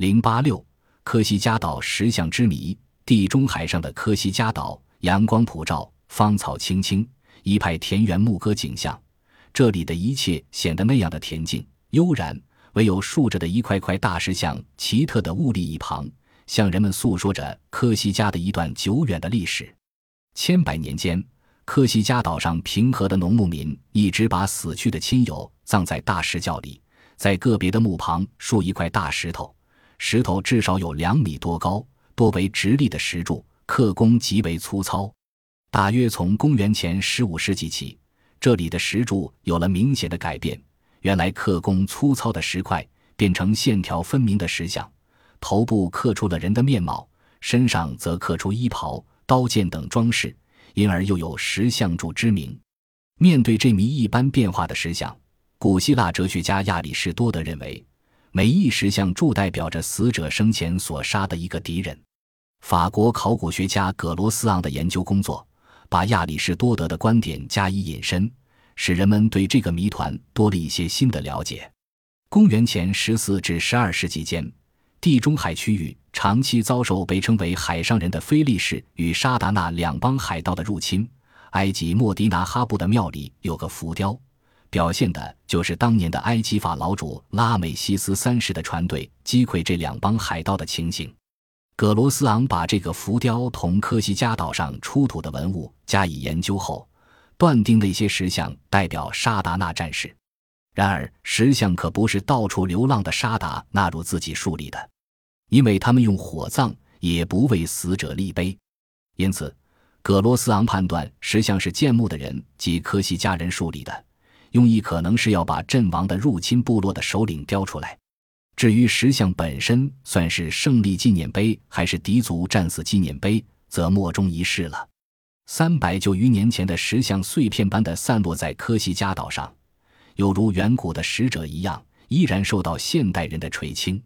零八六，科西嘉岛石像之谜。地中海上的科西嘉岛，阳光普照，芳草青青，一派田园牧歌景象。这里的一切显得那样的恬静悠然，唯有竖着的一块块大石像奇特的兀立一旁，向人们诉说着科西嘉的一段久远的历史。千百年间，科西嘉岛上平和的农牧民一直把死去的亲友葬在大石窖里，在个别的墓旁竖一块大石头，石头至少有两米多高。多为直立的石柱，刻工极为粗糙。大约从公元前十五世纪起，这里的石柱有了明显的改变。原来刻工粗糙的石块变成线条分明的石像，头部刻出了人的面貌，身上则刻出衣袍、刀剑等装饰，因而又有石像柱之名。面对这谜一般变化的石像，古希腊哲学家亚里士多德认为，每一石像柱代表着死者生前所杀的一个敌人。法国考古学家葛罗斯昂的研究工作，把亚里士多德的观点加以引申，使人们对这个谜团多了一些新的了解。公元前十四至十二世纪间，地中海区域长期遭受被称为“海上人”的菲利士与沙达纳两帮海盗的入侵。埃及莫迪拿哈布的庙里有个浮雕，表现的就是当年的埃及法老主拉美西斯三世的船队击溃这两帮海盗的情形。葛罗斯昂把这个浮雕同科西嘉岛上出土的文物加以研究后，断定那些石像代表沙达纳战士。然而，石像可不是到处流浪的沙达纳入自己树立的，因为他们用火葬，也不为死者立碑。因此，葛罗斯昂判断石像是建墓的人及科西嘉人树立的，用意可能是要把阵亡的入侵部落的首领雕出来。至于石像本身算是胜利纪念碑还是敌族战死纪念碑，则莫衷一是了。三百九余年前的石像碎片般的散落在科西嘉岛上，有如远古的使者一样，依然受到现代人的垂青。